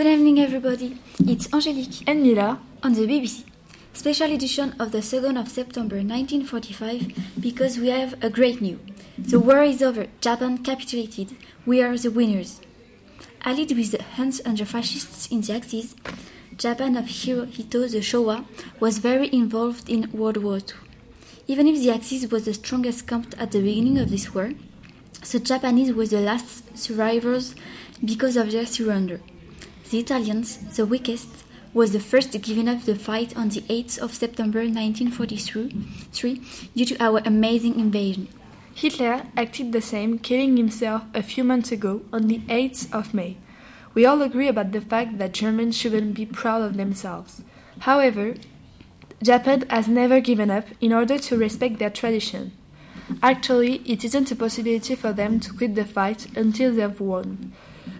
Good evening, everybody. It's Angélique and Mila on the BBC. Special edition of the 2nd of September 1945 because we have a great news. The war is over. Japan capitulated. We are the winners. Allied with the Huns and the fascists in the Axis, Japan of Hirohito the Showa was very involved in World War II. Even if the Axis was the strongest camp at the beginning of this war, the Japanese were the last survivors because of their surrender. The Italians, the weakest, was the first giving up the fight on the 8th of September 1943 due to our amazing invasion. Hitler acted the same, killing himself a few months ago on the 8th of May. We all agree about the fact that Germans shouldn't be proud of themselves. However, Japan has never given up in order to respect their tradition. Actually, it isn't a possibility for them to quit the fight until they've won.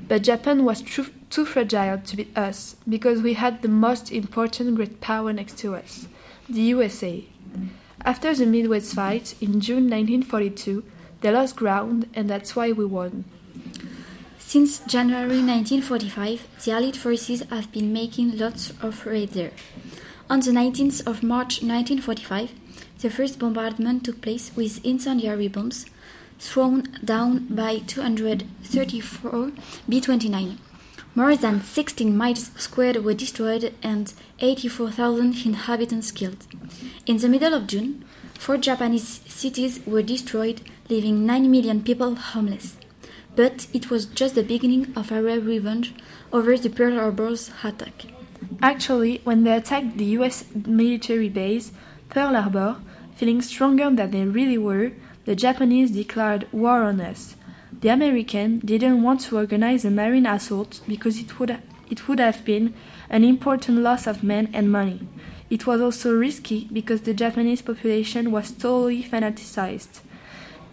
But Japan was too, too fragile to beat us because we had the most important great power next to us, the USA. After the Midway fight in June 1942, they lost ground, and that's why we won. Since January 1945, the Allied forces have been making lots of raids there. On the 19th of March 1945, the first bombardment took place with incendiary bombs thrown down by 234 B 29. More than 16 miles squared were destroyed and 84,000 inhabitants killed. In the middle of June, four Japanese cities were destroyed, leaving 9 million people homeless. But it was just the beginning of our revenge over the Pearl Harbor's attack. Actually, when they attacked the US military base, Pearl Harbor, feeling stronger than they really were, the Japanese declared war on us. The Americans didn't want to organize a marine assault because it would, it would have been an important loss of men and money. It was also risky because the Japanese population was totally fanaticized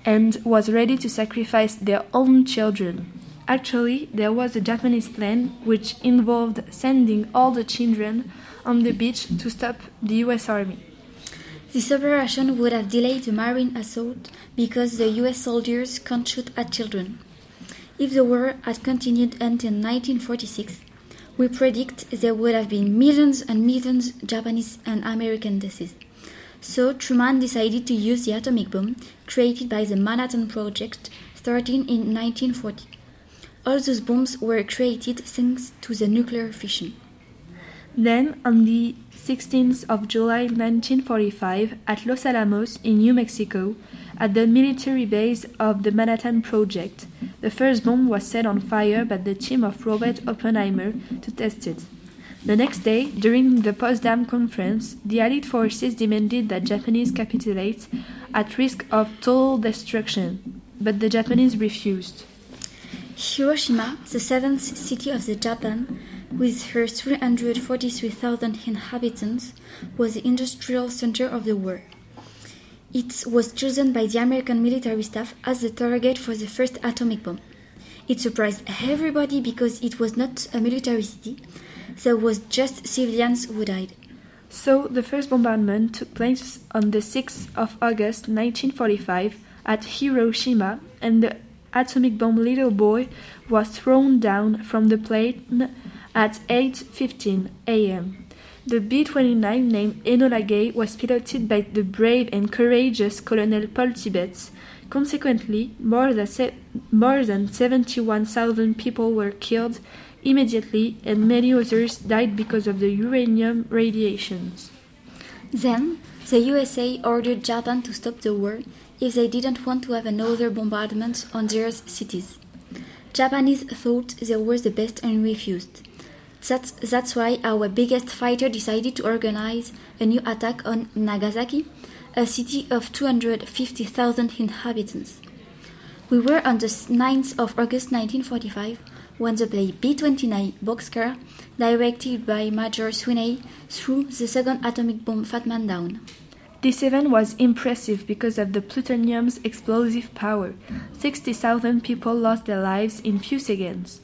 and was ready to sacrifice their own children. Actually, there was a Japanese plan which involved sending all the children on the beach to stop the US Army. This operation would have delayed the marine assault because the US soldiers can't shoot at children. If the war had continued until 1946, we predict there would have been millions and millions Japanese and American deaths. So Truman decided to use the atomic bomb created by the Manhattan Project starting in 1940. All those bombs were created thanks to the nuclear fission. Then, on the 16th of July 1945, at Los Alamos in New Mexico, at the military base of the Manhattan Project, the first bomb was set on fire by the team of Robert Oppenheimer to test it. The next day, during the Potsdam Conference, the Allied forces demanded that Japanese capitulate at risk of total destruction, but the Japanese refused. Hiroshima, the seventh city of the Japan, with her 343,000 inhabitants, was the industrial center of the war. It was chosen by the American military staff as the target for the first atomic bomb. It surprised everybody because it was not a military city, there was just civilians who died. So the first bombardment took place on the 6th of August 1945 at Hiroshima and the atomic bomb little boy was thrown down from the plane at 8:15 a.m. The B-29 named Enola Gay was piloted by the brave and courageous Colonel Paul Tibbets. Consequently, more than, se- more than 71,000 people were killed immediately and many others died because of the uranium radiations. Then, the USA ordered Japan to stop the war if they didn't want to have another bombardment on their cities. Japanese thought they were the best and refused. That's, that's why our biggest fighter decided to organize a new attack on Nagasaki, a city of 250,000 inhabitants. We were on the 9th of August 1945 when the B 29 Boxcar, directed by Major Sweeney, threw the second atomic bomb Fat Man down. This event was impressive because of the plutonium's explosive power. 60,000 people lost their lives in few seconds.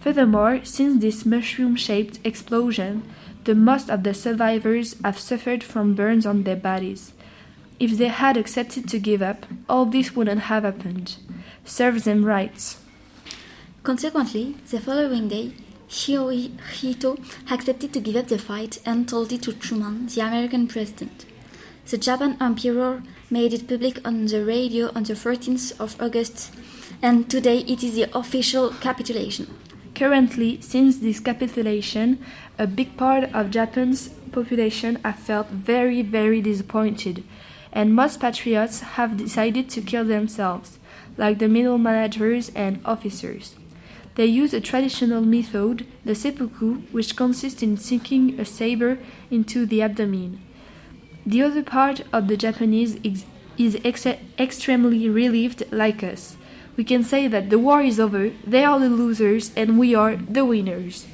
Furthermore, since this mushroom shaped explosion, the most of the survivors have suffered from burns on their bodies. If they had accepted to give up, all this wouldn't have happened. Serves them right. Consequently, the following day, Hirohito accepted to give up the fight and told it to Truman, the American president. The Japan Emperor made it public on the radio on the 13th of August, and today it is the official capitulation. Currently, since this capitulation, a big part of Japan's population have felt very, very disappointed, and most patriots have decided to kill themselves, like the middle managers and officers. They use a traditional method, the seppuku, which consists in sinking a saber into the abdomen. The other part of the Japanese is, ex extremely relieved, like us. We can say that the war is over, they are the losers, and we are the winners.